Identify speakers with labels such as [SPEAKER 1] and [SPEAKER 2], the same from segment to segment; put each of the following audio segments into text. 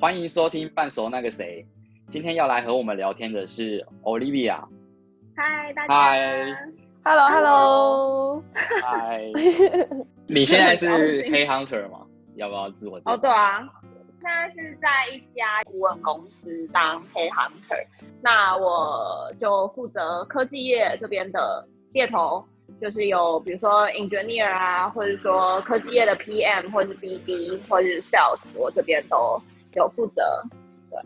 [SPEAKER 1] 欢迎收听半熟那个谁。今天要来和我们聊天的是 Olivia。
[SPEAKER 2] 嗨，大家。
[SPEAKER 3] Hi，Hello，Hello。
[SPEAKER 1] 嗨。你现在是黑 Hunter 吗？要不要自我介绍？
[SPEAKER 2] 哦，对啊，现在是在一家顾问公司当黑 Hunter。那我就负责科技业这边的猎头。就是有，比如说 engineer 啊，或者说科技业的 PM，或者是 BD，或者是 sales，我这边都有负责。对，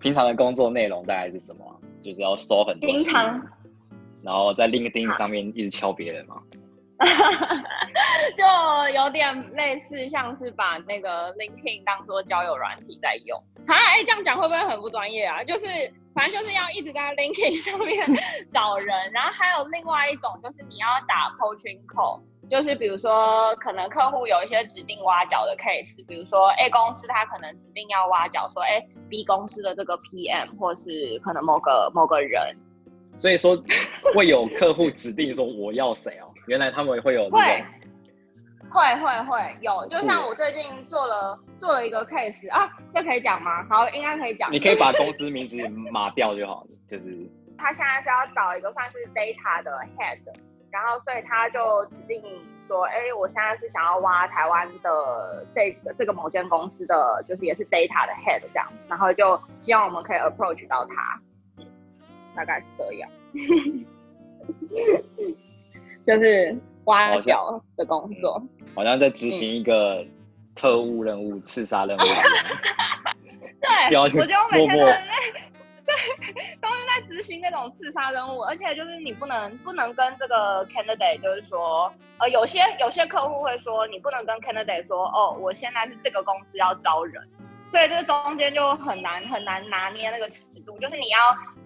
[SPEAKER 1] 平常的工作内容大概是什么？就是要收很多。
[SPEAKER 2] 平常。
[SPEAKER 1] 然后在 LinkedIn 上面一直敲别人吗？
[SPEAKER 2] 就有点类似，像是把那个 LinkedIn 当做交友软体在用。啊，哎，这样讲会不会很不专业啊？就是。反正就是要一直在 LinkedIn 上面 找人，然后还有另外一种就是你要打 Poaching Call，就是比如说可能客户有一些指定挖角的 case，比如说 A 公司他可能指定要挖角说，哎，B 公司的这个 PM 或是可能某个某个人，
[SPEAKER 1] 所以说会有客户指定说我要谁哦，原来他们会有这种。
[SPEAKER 2] 会会会有，就像我最近做了做了一个 case 啊，这可以讲吗？好，应该可以讲。
[SPEAKER 1] 你可以把公司名字码掉就好了，就是。
[SPEAKER 2] 他现在是要找一个算是 data 的 head，然后所以他就指定说，哎，我现在是想要挖台湾的这个这个某间公司的，就是也是 data 的 head 这样子，然后就希望我们可以 approach 到他，大概是这样，就是。挖角的工作，
[SPEAKER 1] 好像，在执行一个特务任务、刺杀任务。
[SPEAKER 2] 对，我觉得我每天都在，对，都是在执行那种刺杀任务，而且就是你不能不能跟这个 candidate，就是说，呃，有些有些客户会说，你不能跟 candidate 说，哦，我现在是这个公司要招人。所以这中间就很难很难拿捏那个尺度，就是你要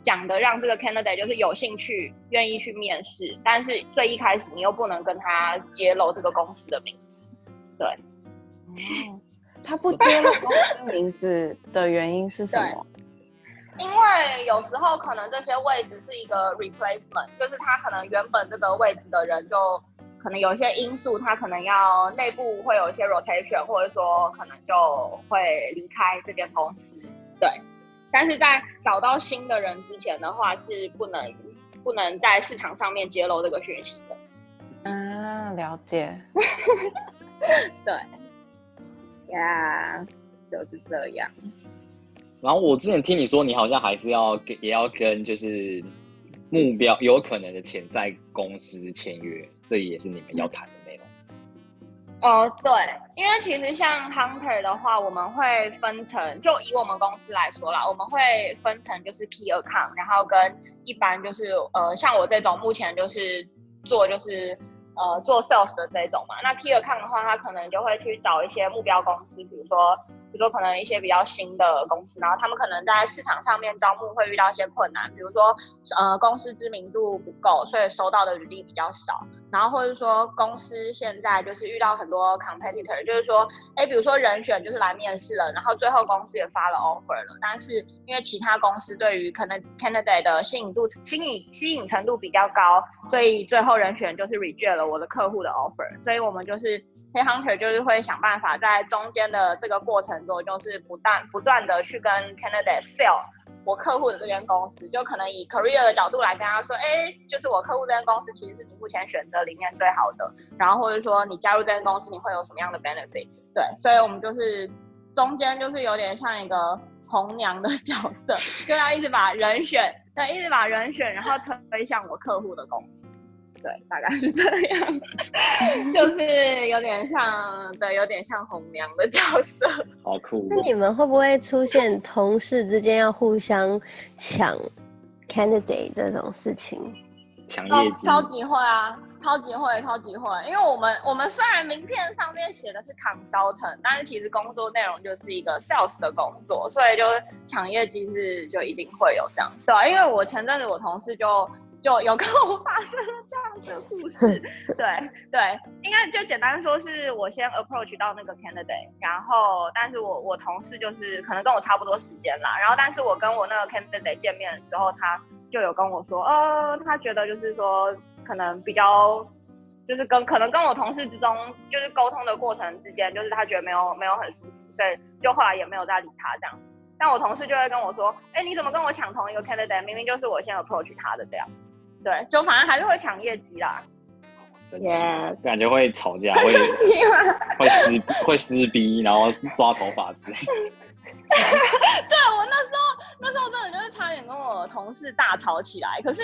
[SPEAKER 2] 讲的让这个 candidate 就是有兴趣、愿意去面试，但是最一开始你又不能跟他揭露这个公司的名字。对，
[SPEAKER 3] 哦，他不揭露公司名字的原因是什么？
[SPEAKER 2] 因为有时候可能这些位置是一个 replacement，就是他可能原本这个位置的人就。可能有一些因素，他可能要内部会有一些 rotation，或者说可能就会离开这间公司。对，但是在找到新的人之前的话，是不能不能在市场上面揭露这个讯息的。
[SPEAKER 3] 嗯，了解。
[SPEAKER 2] 对，呀，yeah, 就是这样。
[SPEAKER 1] 然后我之前听你说，你好像还是要跟也要跟就是目标有可能的潜在公司签约。这也是你们要谈的内容。
[SPEAKER 2] 哦，对，因为其实像 Hunter 的话，我们会分成，就以我们公司来说啦，我们会分成就是 Key Account，然后跟一般就是呃，像我这种目前就是做就是呃做 Sales 的这种嘛。那 Key Account 的话，他可能就会去找一些目标公司，比如说。比如说，可能一些比较新的公司，然后他们可能在市场上面招募会遇到一些困难，比如说，呃，公司知名度不够，所以收到的履历比较少。然后或者说，公司现在就是遇到很多 competitor，就是说，哎，比如说人选就是来面试了，然后最后公司也发了 offer 了，但是因为其他公司对于可能 candidate 的吸引度、吸引吸引程度比较高，所以最后人选就是 reject 了我的客户的 offer，所以我们就是。黑 hunter 就是会想办法在中间的这个过程中，就是不断不断的去跟 candidate sell 我客户的这间公司，就可能以 career 的角度来跟他说，哎，就是我客户这间公司其实是你目前选择里面最好的，然后或者说你加入这间公司你会有什么样的 benefit？对，所以我们就是中间就是有点像一个红娘的 角色，就要一直把人选，对，一直把人选，然后推向我客户的公司。对，大概是这样，就是有点像，对，有点像红娘的角色，
[SPEAKER 1] 好酷。
[SPEAKER 4] 那你们会不会出现同事之间要互相抢 candidate 这种事情？
[SPEAKER 1] 抢业绩？
[SPEAKER 2] 超级会啊，超级会，超级会。因为我们我们虽然名片上面写的是 consultant，但是其实工作内容就是一个 sales 的工作，所以就抢业绩是就一定会有这样。对啊，因为我前阵子我同事就。就有跟我发生了这样的故事，对对，应该就简单说是我先 approach 到那个 candidate，然后但是我我同事就是可能跟我差不多时间啦，然后但是我跟我那个 candidate 见面的时候，他就有跟我说，呃，他觉得就是说可能比较就是跟可能跟我同事之中就是沟通的过程之间，就是他觉得没有没有很舒服。所以就后来也没有再理他这样。但我同事就会跟我说，哎，你怎么跟我抢同一个 candidate？明明就是我先 approach 他的这样。对，就反正还是会抢业绩啦。
[SPEAKER 1] 生气，yeah. 感觉会吵架，会 会撕会撕逼，然后抓头发之类。
[SPEAKER 2] 对，我那时候那时候真的就是差点跟我同事大吵起来。可是，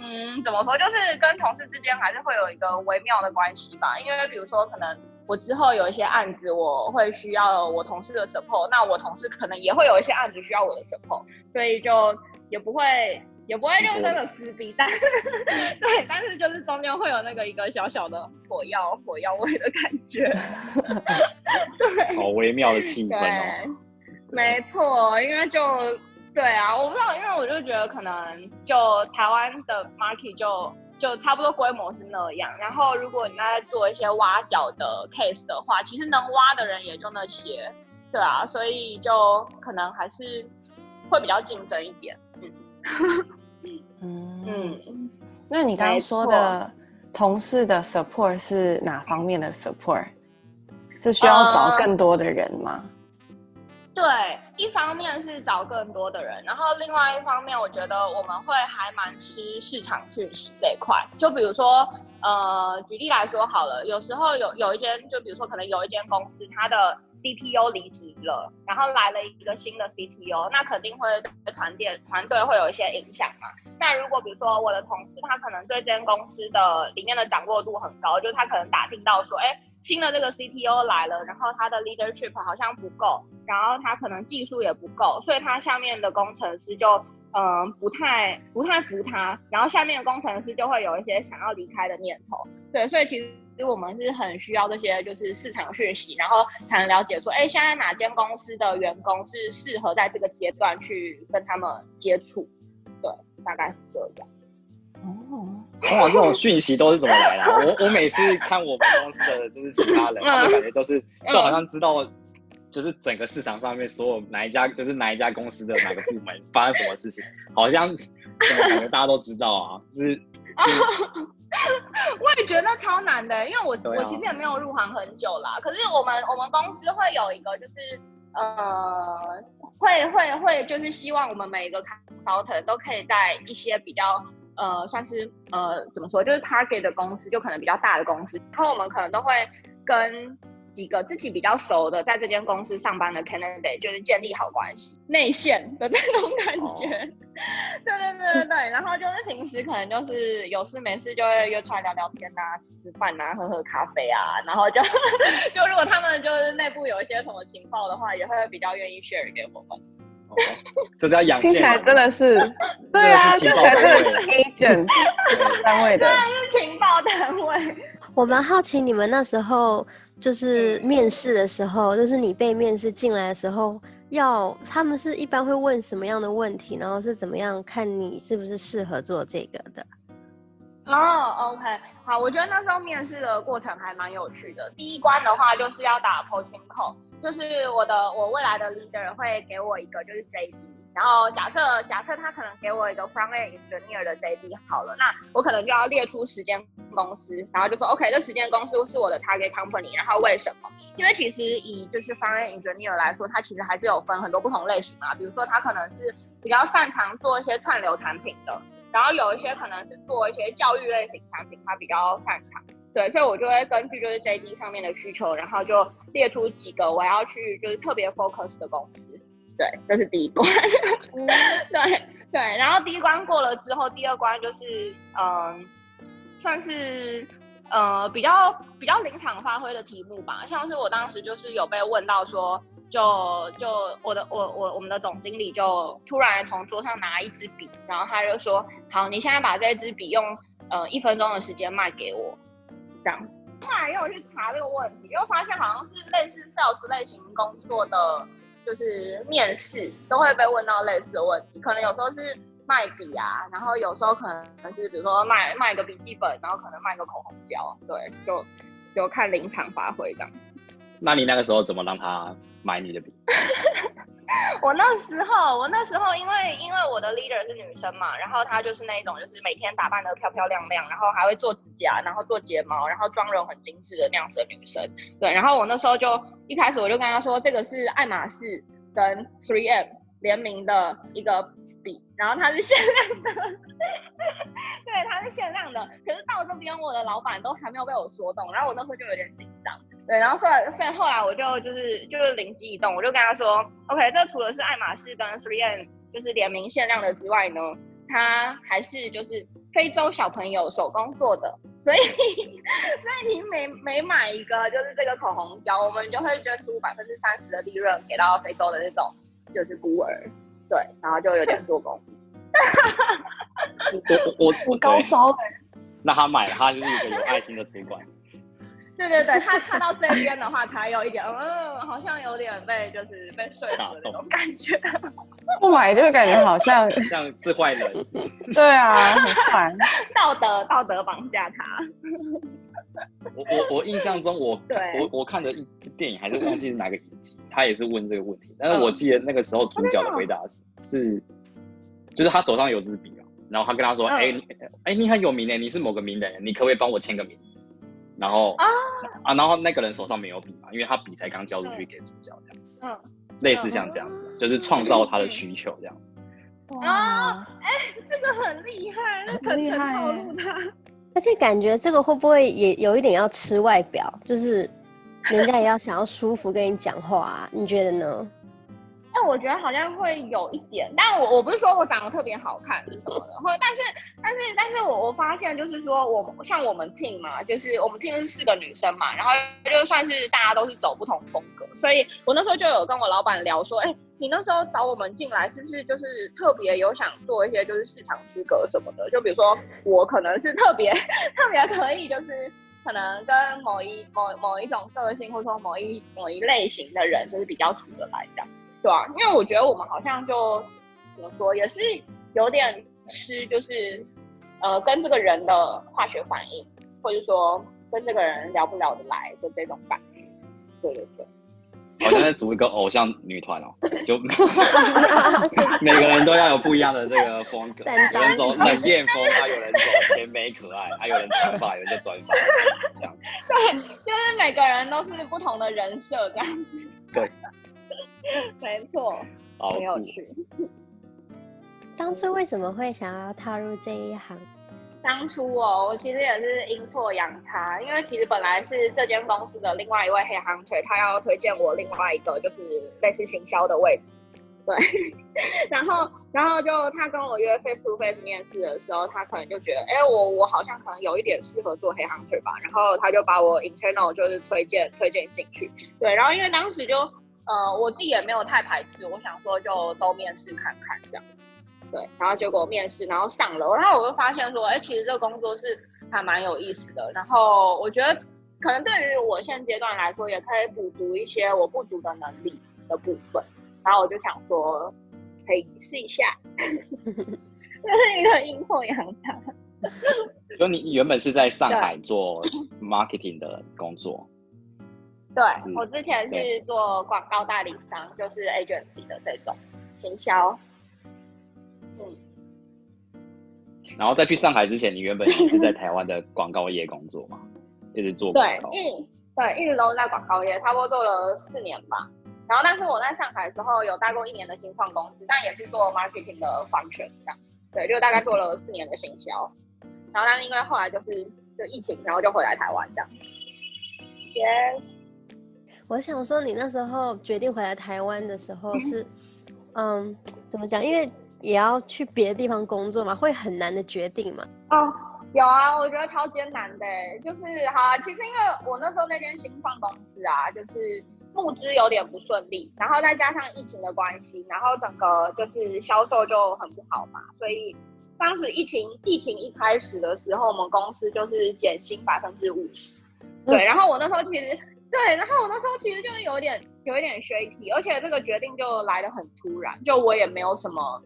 [SPEAKER 2] 嗯，怎么说，就是跟同事之间还是会有一个微妙的关系吧。因为比如说，可能我之后有一些案子，我会需要我同事的 support，那我同事可能也会有一些案子需要我的 support，所以就也不会。也不会就真的撕逼，但是 对，但是就是中间会有那个一个小小的火药火药味的感觉，对，
[SPEAKER 1] 好微妙的气氛哦。
[SPEAKER 2] 没错，因为就对啊，我不知道，因为我就觉得可能就台湾的 market 就就差不多规模是那样，然后如果你在做一些挖角的 case 的话，其实能挖的人也就那些，对啊，所以就可能还是会比较竞争一点，嗯。
[SPEAKER 3] 嗯嗯，那你刚刚说的同事的 support 是哪方面的 support？是需要找更多的人吗？呃
[SPEAKER 2] 对，一方面是找更多的人，然后另外一方面，我觉得我们会还蛮吃市场讯息这一块。就比如说，呃，举例来说好了，有时候有有一间，就比如说可能有一间公司，它的 CTO 离职了，然后来了一个新的 CTO，那肯定会对团队团队会有一些影响嘛。那如果比如说我的同事，他可能对这间公司的里面的掌握度很高，就他可能打听到说，哎。新的这个 CTO 来了，然后他的 leadership 好像不够，然后他可能技术也不够，所以他下面的工程师就嗯、呃、不太不太服他，然后下面的工程师就会有一些想要离开的念头。对，所以其实我们是很需要这些就是市场讯息，然后才能了解说，哎，现在哪间公司的员工是适合在这个阶段去跟他们接触。对，大概是这样。
[SPEAKER 1] 哦。哇，这种讯息都是怎么来的啊？我我每次看我们公司的就是其他人，他们感觉都是 都好像知道，就是整个市场上面所有哪一家就是哪一家公司的哪个部门 发生什么事情，好像感觉大家都知道啊？就是，是
[SPEAKER 2] 我也觉得超难的，因为我我其实也没有入行很久啦。可是我们我们公司会有一个就是呃，会会会就是希望我们每一个 consultant 都可以在一些比较。呃，算是呃，怎么说，就是 target 的公司，就可能比较大的公司，然后我们可能都会跟几个自己比较熟的，在这间公司上班的 candidate，就是建立好关系，内线的这种感觉。Oh. 对对对对对，然后就是平时可能就是有事没事就会约出来聊聊天啊，吃吃饭啊，喝喝咖啡啊，然后就 就如果他们就是内部有一些什么情报的话，也会比较愿意 share 给我们。
[SPEAKER 1] 就是要养，
[SPEAKER 3] 听起来真的是，对啊，听起来真的是 agent 单位的，
[SPEAKER 2] 对，是情报单位。
[SPEAKER 4] 我蛮好奇你们那时候就是面试的时候，就是你被面试进来的时候，要他们是一般会问什么样的问题，然后是怎么样看你是不是适合做这个的？
[SPEAKER 2] 哦、，OK，好，我觉得那时候面试的过程还蛮有趣的。第一关的话就是要打 poaching call，就是我的我未来的 leader 会给我一个就是 JD，然后假设假设他可能给我一个 front-end engineer 的 JD 好了，那我可能就要列出十间公司，然后就说 OK，这十间公司是我的 target company，然后为什么？因为其实以就是 front-end engineer 来说，它其实还是有分很多不同类型嘛，比如说他可能是比较擅长做一些串流产品的。然后有一些可能是做一些教育类型产品，他比较擅长，对，所以我就会根据就是 JD 上面的需求，然后就列出几个我要去就是特别 focus 的公司，对，这是第一关，对对，然后第一关过了之后，第二关就是嗯，算是呃比较比较临场发挥的题目吧，像是我当时就是有被问到说。就就我的我我我们的总经理就突然从桌上拿一支笔，然后他就说：“好，你现在把这支笔用呃一分钟的时间卖给我。”这样子。后来又去查这个问题，又发现好像是类似 sales 类型工作的，就是面试都会被问到类似的问题。可能有时候是卖笔啊，然后有时候可能是比如说卖卖个笔记本，然后可能卖个口红胶，对，就就看临场发挥这样。
[SPEAKER 1] 那你那个时候怎么让他买你的笔？
[SPEAKER 2] 我那时候，我那时候因为因为我的 leader 是女生嘛，然后她就是那种就是每天打扮得漂漂亮亮，然后还会做指甲，然后做睫毛，然后妆容很精致的那样子的女生。对，然后我那时候就一开始我就跟她说，这个是爱马仕跟 3M 联名的一个笔，然后它是限量的，对，它是限量的。可是到这边，我的老板都还没有被我说动，然后我那时候就有点紧张。对，然后所以所以后来我就就是就是灵机一动，我就跟他说，OK，这除了是爱马仕跟 3M 就是联名限量的之外呢，它还是就是非洲小朋友手工做的，所以 所以你每每买一个就是这个口红胶，我们就会捐出百分之三十的利润给到非洲的那种就是孤儿，对，然后就有点做工。
[SPEAKER 1] 我我我
[SPEAKER 3] 高招的，
[SPEAKER 1] 那他买了，他就是一个有爱心的主管。
[SPEAKER 2] 对对对，他看到这边的话，才有一点，嗯，好像有点被就是被说服的那种感觉。
[SPEAKER 3] 不买就感觉好像
[SPEAKER 1] 像是坏人。
[SPEAKER 3] 对啊，很烦。
[SPEAKER 2] 道德道德绑架他。
[SPEAKER 1] 我我我印象中我，我我我看的一电影还是忘记是哪个影集，他也是问这个问题，但是我记得那个时候主角的回答是、嗯、是，就是他手上有支笔啊，然后他跟他说，哎、嗯、哎，你很有名诶，你是某个名人，你可不可以帮我签个名？然后啊啊，然后那个人手上没有笔嘛，因为他笔才刚交出去给主角这样子，嗯，类似像这样子，嗯、就是创造他的需求这样子。
[SPEAKER 2] 哇，哎，这个很厉害，那很厉害，
[SPEAKER 4] 而且感觉这个会不会也有一点要吃外表，就是人家也要想要舒服跟你讲话啊？你觉得呢？
[SPEAKER 2] 但我觉得好像会有一点，但我我不是说我长得特别好看是什么的，或但是但是但是我我发现就是说我像我们 team 嘛，就是我们 team 是四个女生嘛，然后就算是大家都是走不同风格，所以我那时候就有跟我老板聊说，哎、你那时候找我们进来是不是就是特别有想做一些就是市场区隔什么的？就比如说我可能是特别特别可以就是可能跟某一某某一种个性或者说某一某一类型的人就是比较处得来这样。对啊，因为我觉得我们好像就怎么说，也是有点吃，就是呃，跟这个人的化学反应，或者说跟这个人聊不聊得来的这种感觉。对对对，
[SPEAKER 1] 好像在组一个偶像女团哦，就 每个人都要有不一样的这个风格，有人走冷艳风，还有人走甜美可爱，还有人长发，有人就短发，这样子。
[SPEAKER 2] 对，就是每个人都是不同的人设这样子。
[SPEAKER 1] 对。
[SPEAKER 2] 没错，很有趣。
[SPEAKER 4] 当初为什么会想要踏入这一行？
[SPEAKER 2] 当初哦，我其实也是阴错阳差，因为其实本来是这间公司的另外一位黑 hunter，他要推荐我另外一个就是类似行销的位置。对，然后然后就他跟我约 face to face 面试的时候，他可能就觉得，哎，我我好像可能有一点适合做黑 hunter 吧，然后他就把我 internal 就是推荐推荐进去。对，然后因为当时就。呃，我自己也没有太排斥，我想说就都面试看看这样，对，然后结果面试，然后上楼，然后我就发现说，哎、欸，其实这个工作是还蛮有意思的，然后我觉得可能对于我现阶段来说，也可以补足一些我不足的能力的部分，然后我就想说，可以试一下，这是一个阴错阳差。
[SPEAKER 1] 就你原本是在上海做 marketing 的工作。
[SPEAKER 2] 对，我之前是做广告代理商，就是 agency 的这种行销。嗯，
[SPEAKER 1] 然后在去上海之前，你原本是在 台湾的广告业工作嘛？就是做广告。
[SPEAKER 2] 对，嗯，对，一直都在广告业，差不多做了四年吧。然后，但是我在上海的时候有待过一年的新创公司，但也是做 marketing 的 function 这样。对，就大概做了四年的行销。然后，但是因为后来就是就疫情，然后就回来台湾这样。Yes。
[SPEAKER 4] 我想说，你那时候决定回来台湾的时候是，嗯，怎么讲？因为也要去别的地方工作嘛，会很难的决定嘛。
[SPEAKER 2] 哦，有啊，我觉得超艰难的，就是好啊。其实因为我那时候那间新创公司啊，就是募资有点不顺利，然后再加上疫情的关系，然后整个就是销售就很不好嘛。所以当时疫情疫情一开始的时候，我们公司就是减薪百分之五十。对，然后我那时候其实。对，然后我那时候其实就是有点有一点 shaky，而且这个决定就来的很突然，就我也没有什么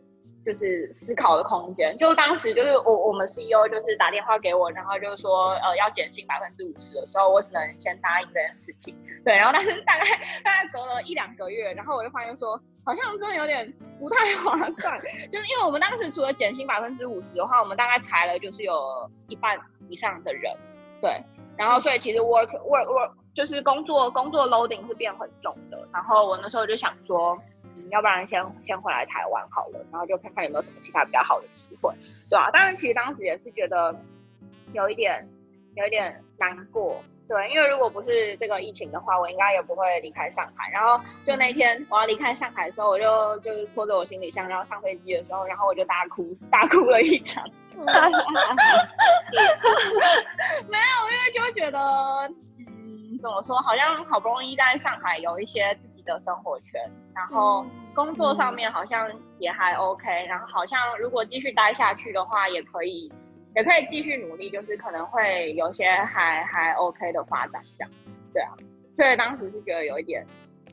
[SPEAKER 2] 就是思考的空间。就当时就是我我们 CEO 就是打电话给我，然后就是说呃要减薪百分之五十的时候，我只能先答应这件事情。对，然后但是大概大概隔了一两个月，然后我就发现说好像真的有点不太划算，就是因为我们当时除了减薪百分之五十的话，我们大概裁了就是有一半以上的人。对，然后所以其实 work work work 就是工作工作 loading 是变很重的。然后我那时候就想说。嗯，要不然先先回来台湾好了，然后就看看有没有什么其他比较好的机会，对啊，当然，其实当时也是觉得有一点有一点难过，对，因为如果不是这个疫情的话，我应该也不会离开上海。然后就那天我要离开上海的时候，我就就是拖着我行李箱，然后上飞机的时候，然后我就大哭大哭了一场。没有，因为就觉得，嗯，怎么说，好像好不容易在上海有一些自己。的生活圈，然后工作上面好像也还 OK，嗯，然后好像如果继续待下去的话，也可以，也可以继续努力，就是可能会有些还还 OK 的发展这样，对啊，所以当时是觉得有一点，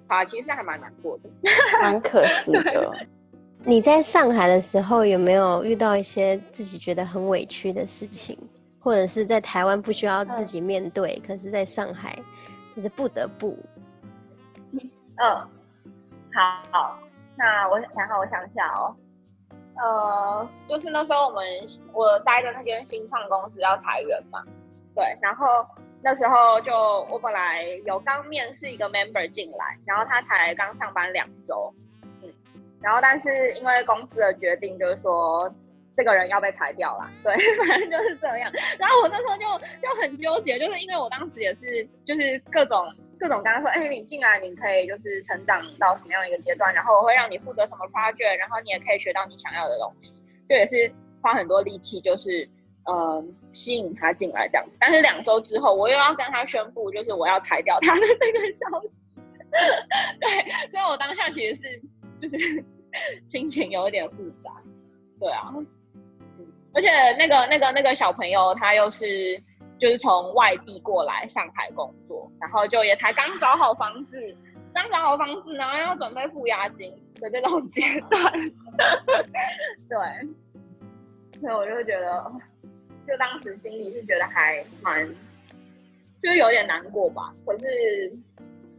[SPEAKER 2] 啊，其实还蛮难过的，
[SPEAKER 3] 蛮可惜的。
[SPEAKER 4] 你在上海的时候有没有遇到一些自己觉得很委屈的事情，或者是在台湾不需要自己面对，嗯，可是在上海就是不得不？
[SPEAKER 2] 嗯，好，好，那我想好，我想一下哦，呃，就是那时候我们我待的那间新创公司要裁员嘛，对，然后那时候就我本来有刚面试一个 member 进来，然后他才刚上班两周，嗯，然后但是因为公司的决定就是说这个人要被裁掉了，对，反正就是这样，然后我那时候就就很纠结，就是因为我当时也是就是各种。各种跟他说，哎、你进来，你可以就是成长到什么样的一个阶段，然后我会让你负责什么 project，然后你也可以学到你想要的东西，就也是花很多力气，就是嗯、呃、吸引他进来这样。但是两周之后，我又要跟他宣布，就是我要裁掉他的这个消息。对，所以我当下其实是就是心情有一点复杂。对啊，而且那个那个那个小朋友他又是。就是从外地过来上海工作，然后就也才刚找好房子，刚找好房子，然后要准备付押金的这种阶段，对，所以我就觉得，就当时心里是觉得还蛮，就是有点难过吧。可是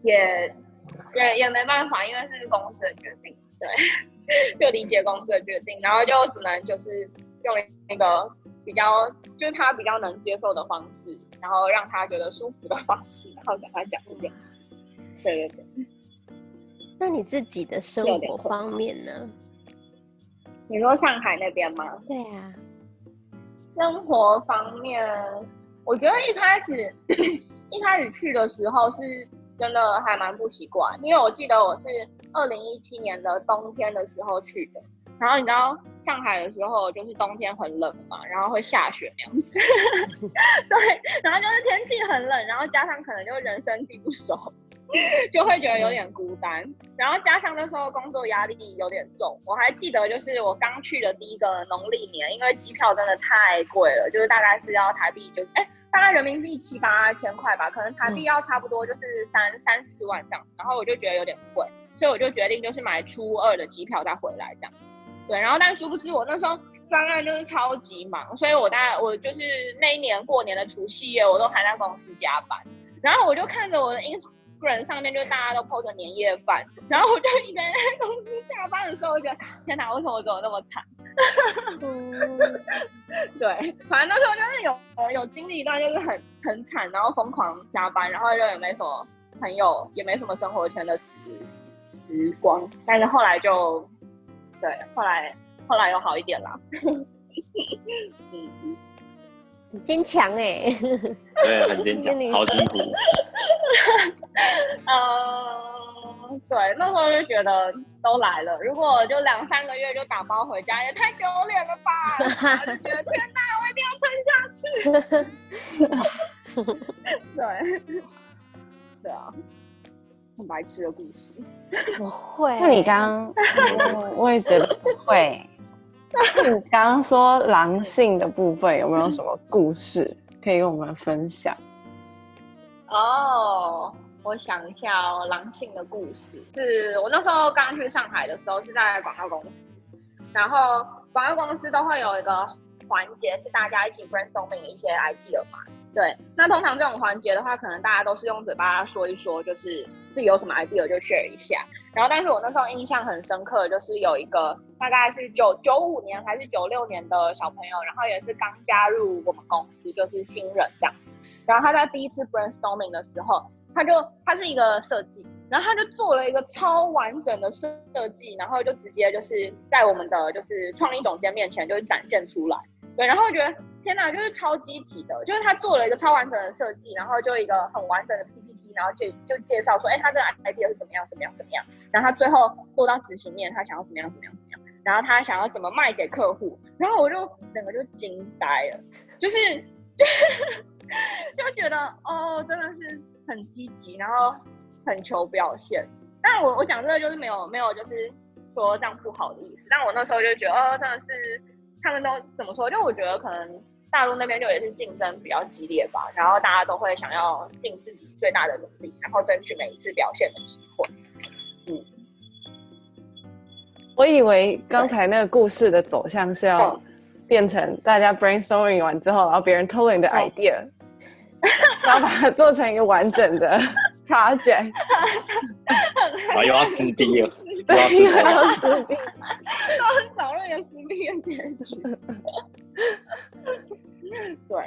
[SPEAKER 2] 也也也没办法，因为是公司的决定，对，就理解公司的决定，然后就只能就是用那个。比较就是他比较能接受的方式，然后让他觉得舒服的方式，然后跟他讲这件事。对对对。
[SPEAKER 4] 那你自己的生活方面呢？
[SPEAKER 2] 你说上海那边吗？
[SPEAKER 4] 对啊。
[SPEAKER 2] 生活方面，我觉得一开始 一开始去的时候是真的还蛮不习惯，因为我记得我是二零一七年的冬天的时候去的。然后你知道上海的时候就是冬天很冷嘛，然后会下雪那样子，对，然后就是天气很冷，然后加上可能就人生地不熟，就会觉得有点孤单。然后加上那时候工作压力有点重，我还记得就是我刚去的第一个农历年，因为机票真的太贵了，就是大概是要台币就是哎大概人民币七八千块吧，可能台币要差不多就是三、嗯、三四万这样子，然后我就觉得有点贵，所以我就决定就是买初二的机票再回来这样。对，然后但殊不知我那时候专案就是超级忙，所以我大概我就是那一年过年的除夕夜，我都还在公司加班。然后我就看着我的 Instagram 上面，就大家都 po 着年夜饭，然后我就一个人在公司下班的时候，我觉得天哪，为什么我怎么那么惨？对，反正那时候就是有有经历一段就是很很惨，然后疯狂加班，然后就也没什么朋友，也没什么生活圈的时时光。但是后来就。对，后来后来有好一点啦。
[SPEAKER 4] 嗯，很坚强哎。
[SPEAKER 1] 对，很坚强，好辛苦。
[SPEAKER 2] 嗯，对，那时候就觉得都来了，如果就两三个月就打包回家，也太丢脸了吧？就觉得天哪，我一定要撑下去。对，对啊。很白痴的故事，
[SPEAKER 4] 不会。
[SPEAKER 3] 那你刚刚，我也觉得不会。那你刚刚说狼性的部分，有没有什么故事可以跟我们分享？
[SPEAKER 2] 哦，我想一下哦，狼性的故事是我那时候刚去上海的时候是在广告公司，然后广告公司都会有一个环节是大家一起 brainstorming 一些 idea 嘛。对，那通常这种环节的话，可能大家都是用嘴巴说一说，就是自己有什么 idea 就 share 一下。然后，但是我那时候印象很深刻，就是有一个大概是九九五年还是九六年的小朋友，然后也是刚加入我们公司，就是新人这样子。然后他在第一次 brainstorming 的时候，他就他是一个设计，然后他就做了一个超完整的设计，然后就直接就是在我们的就是创意总监面前就是展现出来。对，然后我觉得天哪，就是超积极的，就是他做了一个超完整的设计，然后就一个很完整的 PPT，然后就就介绍说，哎，他这个 idea 是怎么样，怎么样，怎么样。然后他最后落到执行面，他想要怎么样，怎么样，怎么样。然后他想要怎么卖给客户，然后我就整个就惊呆了，就是就就觉得哦，真的是很积极，然后很求表现。但我我讲这个就是没有没有就是说这样不好的意思，但我那时候就觉得哦，真的是。他们都怎么说？就我觉得可能大陆那边就也是竞争比较激烈吧，然后大家都会想要尽自己最大的努力，然后争取每一次表现的机会。嗯，
[SPEAKER 3] 我以为刚才那个故事的走向是要变成大家 brainstorming 完之后，然后别人偷了你的 idea，然后把它做成一个完整的 project，
[SPEAKER 1] 然后 又要撕逼了。
[SPEAKER 3] 对，又要撕逼，
[SPEAKER 2] 都 很早就有撕逼的结局。对，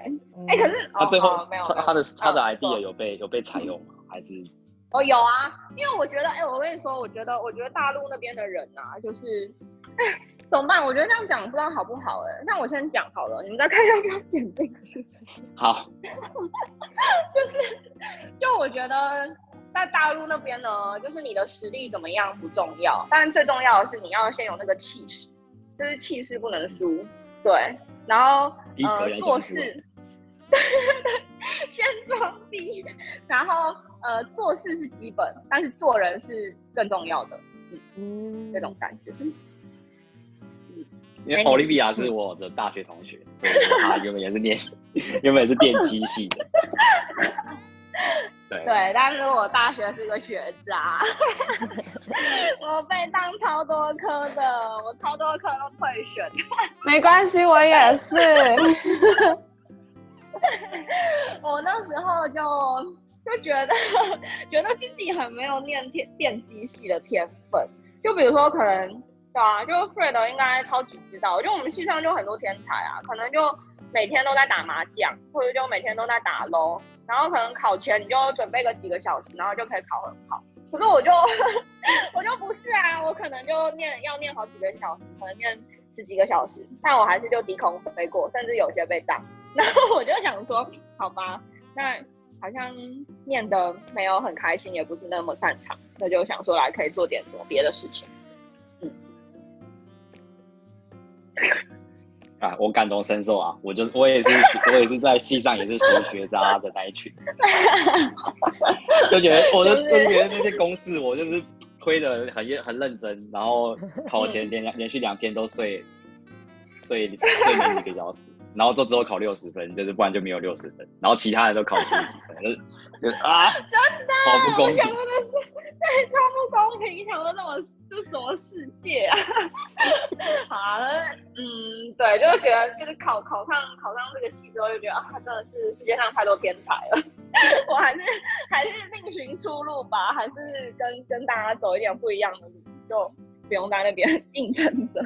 [SPEAKER 2] 哎，可是
[SPEAKER 1] 他最后没有他的他的 idea 有被有被采用吗？还是？
[SPEAKER 2] 哦，有啊，因为我觉得，哎，我跟你说，我觉得，我觉得大陆那边的人啊，就是，哎，怎么办？我觉得这样讲不知道好不好？哎，那我先讲好了，你们再看要不要剪进去。
[SPEAKER 1] 好。
[SPEAKER 2] 就是，就我觉得。在大陆那边呢，就是你的实力怎么样不重要，但最重要的是你要先有那个气势，就是气势不能输，对。然后呃做事，先装逼，然后呃做事是基本，但是做人是更重要的，嗯，这种感觉。嗯，
[SPEAKER 1] 因为 Olivia 是我的大学同学，所以他 原本也是念，原本也是电机系的。对，
[SPEAKER 2] 对，但是我大学是个学渣，我被当超多科的，我超多科都退选。
[SPEAKER 3] 没关系，我也是。
[SPEAKER 2] 我那时候就就觉得觉得自己很没有念电电机系的天分，就比如说可能对啊，就 Fred 应该超级知道，就我们系上就很多天才啊，可能就每天都在打麻将，或者就每天都在打 l。然后可能考前你就准备个几个小时，然后就可以考很好。可是我就 我就不是啊，我可能就念要念好几个小时，可能念十几个小时，但我还是就低空飞过，甚至有些被当。然后我就想说，好吧，那好像念的没有很开心，也不是那么擅长，那就想说来可以做点什么别的事情。
[SPEAKER 1] 啊，我感同身受啊！我就是我也是，我也是在戏上也是学学渣的那一群，就觉得我的就觉得那些公式我就是推的很认很认真，然后考前连连续两天都睡睡睡没几个小时，然后都只有考六十分，就是不然就没有六十分，然后其他人都考九十几分，就是就是啊，
[SPEAKER 2] 真的
[SPEAKER 1] 好不公平，
[SPEAKER 2] 真的是对，超不公平，想说这么这什么世界啊？好了，嗯，对，就是觉得就是考考上考上这个系之后，就觉得啊，真的是世界上太多天才了，我还是还是另寻出路吧，还是跟跟大家走一点不一样的路，就不用在那边硬撑着。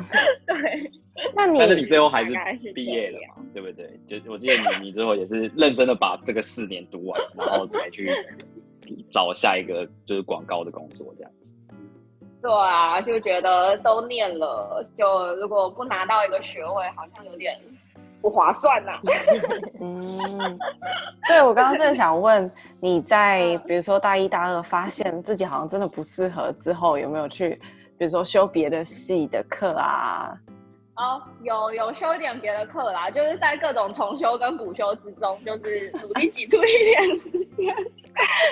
[SPEAKER 2] 对，
[SPEAKER 3] 那你
[SPEAKER 1] 但是你最后还是毕业了嘛？对不对？就我记得你你最后也是认真的把这个四年读完，然后才去找下一个就是广告的工作这样子。
[SPEAKER 2] 对啊，就觉得都念了，就如果不拿到一个学位，好像有点不划算呐、啊。
[SPEAKER 3] 嗯，对，我刚刚正想问你在比如说大一、大二发现自己好像真的不适合之后，有没有去比如说修别的系的课啊？
[SPEAKER 2] 哦，有有修一点别的课啦，就是在各种重修跟补修之中，就是努力挤出一点时间，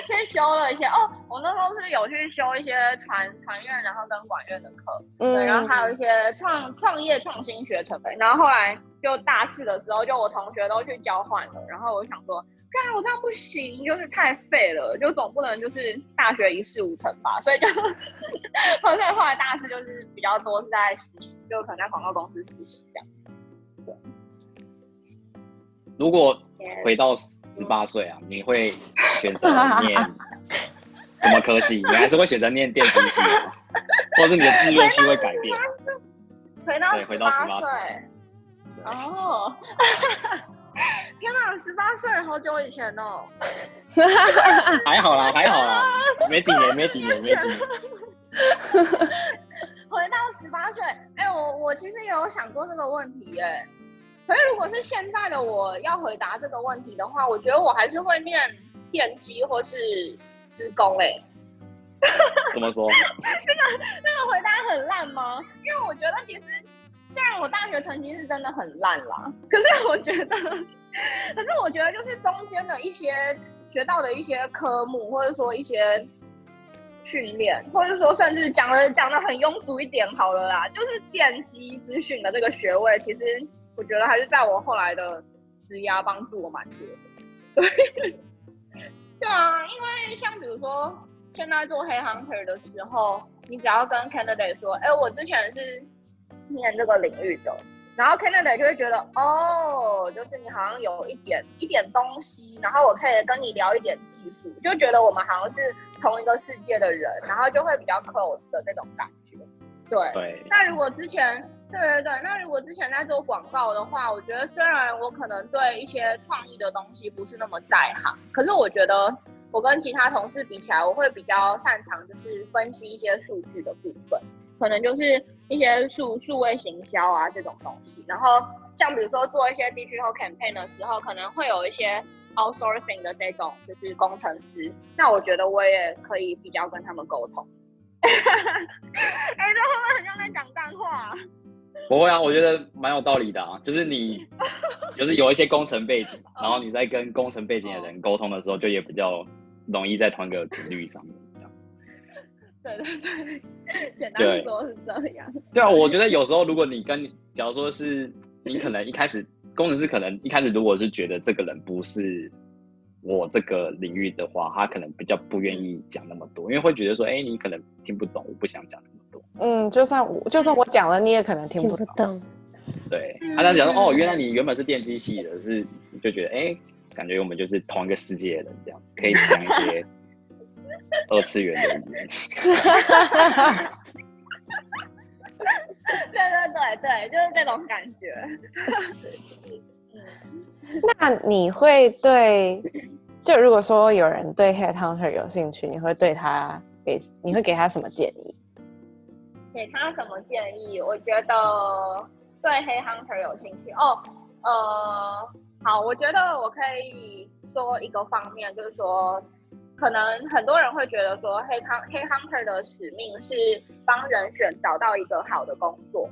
[SPEAKER 2] 先修了一些。哦，我那时候是有去修一些传传院，然后跟管院的课，嗯，对，然后还有一些创创业创新学程的。然后后来就大四的时候，就我同学都去交换了，然后我想说，看我这样不行，就是太废了，就总不能就是大学一事无成吧，所以就，所以后来大四就是比较多是在实习，就可能在广告公司实习这样。对。
[SPEAKER 1] 如果回到十八岁啊，你会选择念 什么科系？你还是会选择念电机系？或者是你的志愿系会改变？
[SPEAKER 2] 回到十八岁。哦，天哪，十八岁好久以前哦。
[SPEAKER 1] 还好啦，还好啦，没几年，没几年，没几年。
[SPEAKER 2] 回到十八岁，哎、欸，我我其实也有想过这个问题哎。可是如果是现在的我要回答这个问题的话，我觉得我还是会念电机或是资工哎。
[SPEAKER 1] 怎么说？
[SPEAKER 2] 这个那个回答很烂吗？因为我觉得其实。虽然我大学成绩是真的很烂啦，可是我觉得，可是我觉得就是中间的一些学到的一些科目，或者说一些训练，或者说甚至讲的讲的很庸俗一点好了啦，就是电机资讯的这个学位，其实我觉得还是在我后来的职涯帮助我蛮多的。对，对啊，因为像比如说现在做黑 hunter 的时候，你只要跟 candidate 说，哎、欸，我之前是。念这个领域的，然后 candidate 就会觉得哦，就是你好像有一点一点东西，然后我可以跟你聊一点技术，就觉得我们好像是同一个世界的人，然后就会比较 close 的那种感觉。对，对。那如果之前，对对对，那如果之前在做广告的话，我觉得虽然我可能对一些创意的东西不是那么在行，可是我觉得我跟其他同事比起来，我会比较擅长就是分析一些数据的部分。可能就是一些数数位行销啊这种东西，然后像比如说做一些 digital campaign 的时候，可能会有一些 outsourcing 的这种就是工程师，那我觉得我也可以比较跟他们沟通。哎、欸，这会不会很像在讲干话？
[SPEAKER 1] 不会啊，我觉得蛮有道理的啊，就是你就是有一些工程背景，然后你在跟工程背景的人沟通的时候，就也比较容易在同一个频率上面。
[SPEAKER 2] 对对对，简单说是这样。
[SPEAKER 1] 对，啊，我觉得有时候如果你跟，假如说是你可能一开始工程师可能一开始如果是觉得这个人不是我这个领域的话，他可能比较不愿意讲那么多，因为会觉得说，哎，你可能听不懂，我不想讲。
[SPEAKER 3] 嗯，就算我就算我讲了，你也可能听不懂。不懂
[SPEAKER 1] 对，他这样讲说，哦，原来你原本是电机系的，是就觉得，哎，感觉我们就是同一个世界的人，这样子可以讲一些。二次元的语言，
[SPEAKER 2] 对对对对，就是这种感觉。
[SPEAKER 3] 那你会对，就如果说有人对 Headhunter 有兴趣，你会对他给，你会给他什么建议？
[SPEAKER 2] 给他什么建议？我觉得对 Headhunter 有兴趣哦，呃，好，我觉得我可以说一个方面，就是说。可能很多人会觉得说，黑康黑 hunter 的使命是帮人选找到一个好的工作，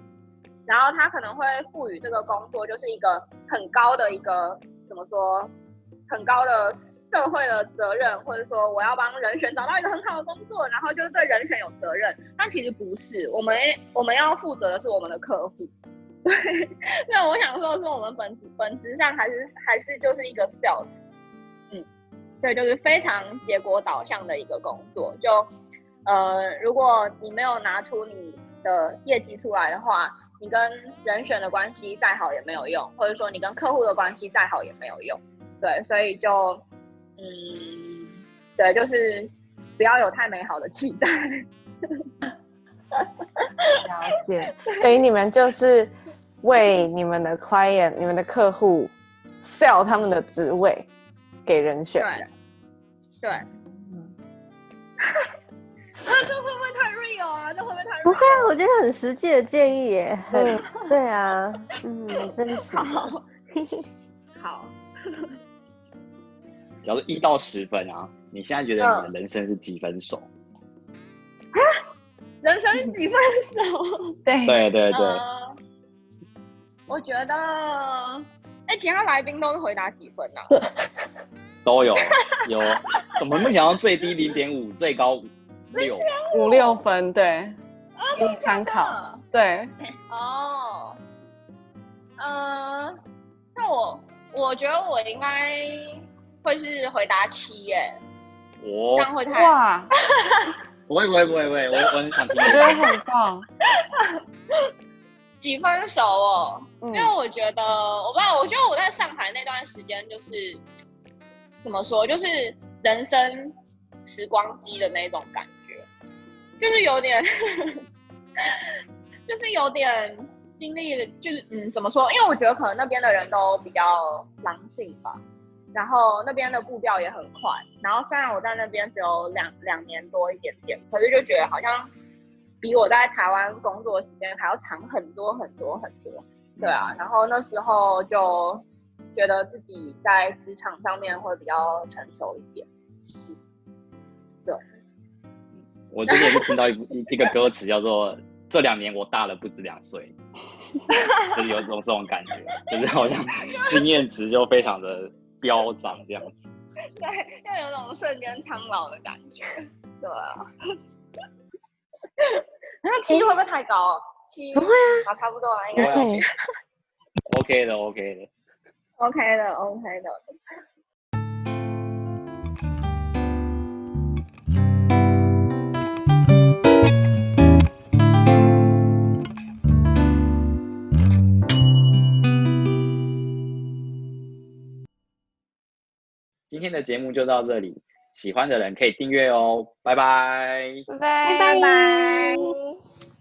[SPEAKER 2] 然后他可能会赋予这个工作就是一个很高的一个怎么说，很高的社会的责任，或者说我要帮人选找到一个很好的工作，然后就是对人选有责任。但其实不是，我们我们要负责的是我们的客户。对，那我想说的是，我们本质本质上还是还是就是一个 sales 嗯。所以就是非常结果导向的一个工作，就，呃，如果你没有拿出你的业绩出来的话，你跟人选的关系再好也没有用，或者说你跟客户的关系再好也没有用，对，所以就，嗯，对，就是不要有太美好的期待。
[SPEAKER 3] 了解，等于你们就是为你们的 client、你们的客户 sell 他们的职位。给人选，对，
[SPEAKER 2] 对，嗯，那这会不会太 real 啊？这会不会太 real？
[SPEAKER 4] 不会，我觉得很实际的建议耶。对，对啊，嗯，真是好，
[SPEAKER 2] 好。
[SPEAKER 1] 假如一到十分啊，你现在觉得你的人生是几分熟？
[SPEAKER 2] 啊？人生是几分熟？
[SPEAKER 3] 对
[SPEAKER 1] 对对对。
[SPEAKER 2] 我觉得，哎，其他来宾都是回答几分啊？
[SPEAKER 1] 都有有，怎么没想到最低零点五，最高五六
[SPEAKER 3] 五六分？对，可以参考。对，
[SPEAKER 2] 哦，嗯，那我我觉得我应该会是回答七耶。
[SPEAKER 1] 我
[SPEAKER 2] 这样会太
[SPEAKER 3] 哇，
[SPEAKER 1] 不会不会不会不会，我我很想听。
[SPEAKER 3] 我觉得很棒。
[SPEAKER 2] 几分熟哦，
[SPEAKER 3] 嗯
[SPEAKER 2] 因为我觉得我不知道，我觉得我在上海那段时间就是怎么说，就是人生时光机的那种感觉，就是有点，就是有点经历，就是嗯，怎么说？因为我觉得可能那边的人都比较狼性吧，然后那边的步调也很快，然后虽然我在那边只有两两年多一点点，可是就觉得好像。比我在台湾工作的时间还要长很多很多很多，对啊，然后那时候就觉得自己在职场上面会比较成熟一点，对。
[SPEAKER 1] 我最近也是听到一一 一个歌词叫做“这两年我大了不止两岁 ”，就是有这种这种感觉，就是好像 经验值就非常的飙涨这样子。
[SPEAKER 2] 对，就有种瞬间苍老的感觉，对啊。那七会不会太高？七
[SPEAKER 4] 不会啊，
[SPEAKER 2] 啊，差不多啊，
[SPEAKER 4] 应
[SPEAKER 2] 该
[SPEAKER 1] OK 的，OK 的
[SPEAKER 2] ，OK 的，OK 的。
[SPEAKER 1] 天的节目就到这里，喜欢的人可以订阅哦，拜拜。
[SPEAKER 3] 拜拜
[SPEAKER 4] 拜拜。